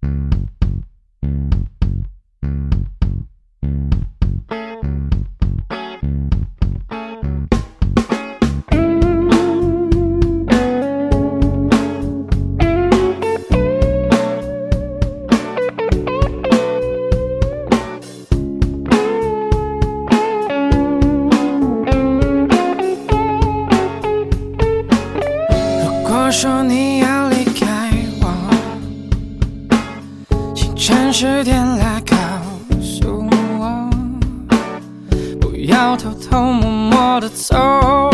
如果说你请暂时点来告诉我，不要偷偷摸摸的走，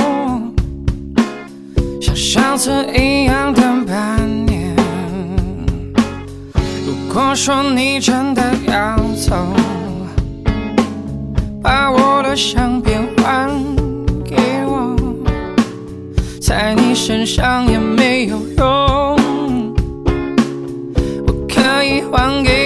像上次一样等半年。如果说你真的要走，把我的相片还给我。在你身上也没有用，我可以还给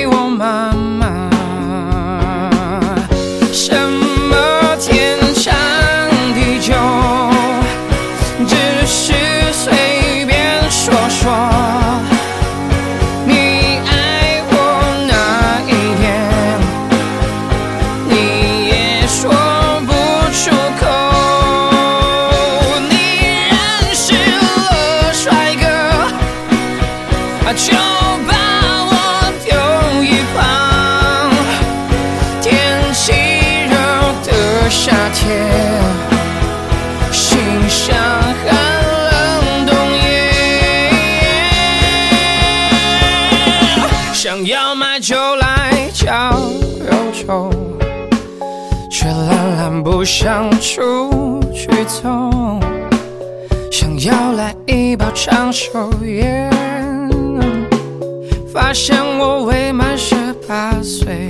就把我丢一旁。天气热的夏天，心像寒冷冬夜。想要买就来叫忧愁。却懒懒不想出去走，想要来一包长寿烟，发现我未满十八岁，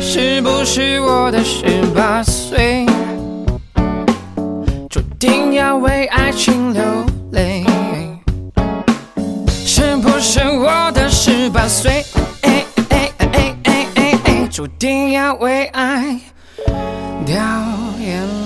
是不是我的十八岁注定要为爱情流泪？是不是我的十八岁？注定要为爱掉眼泪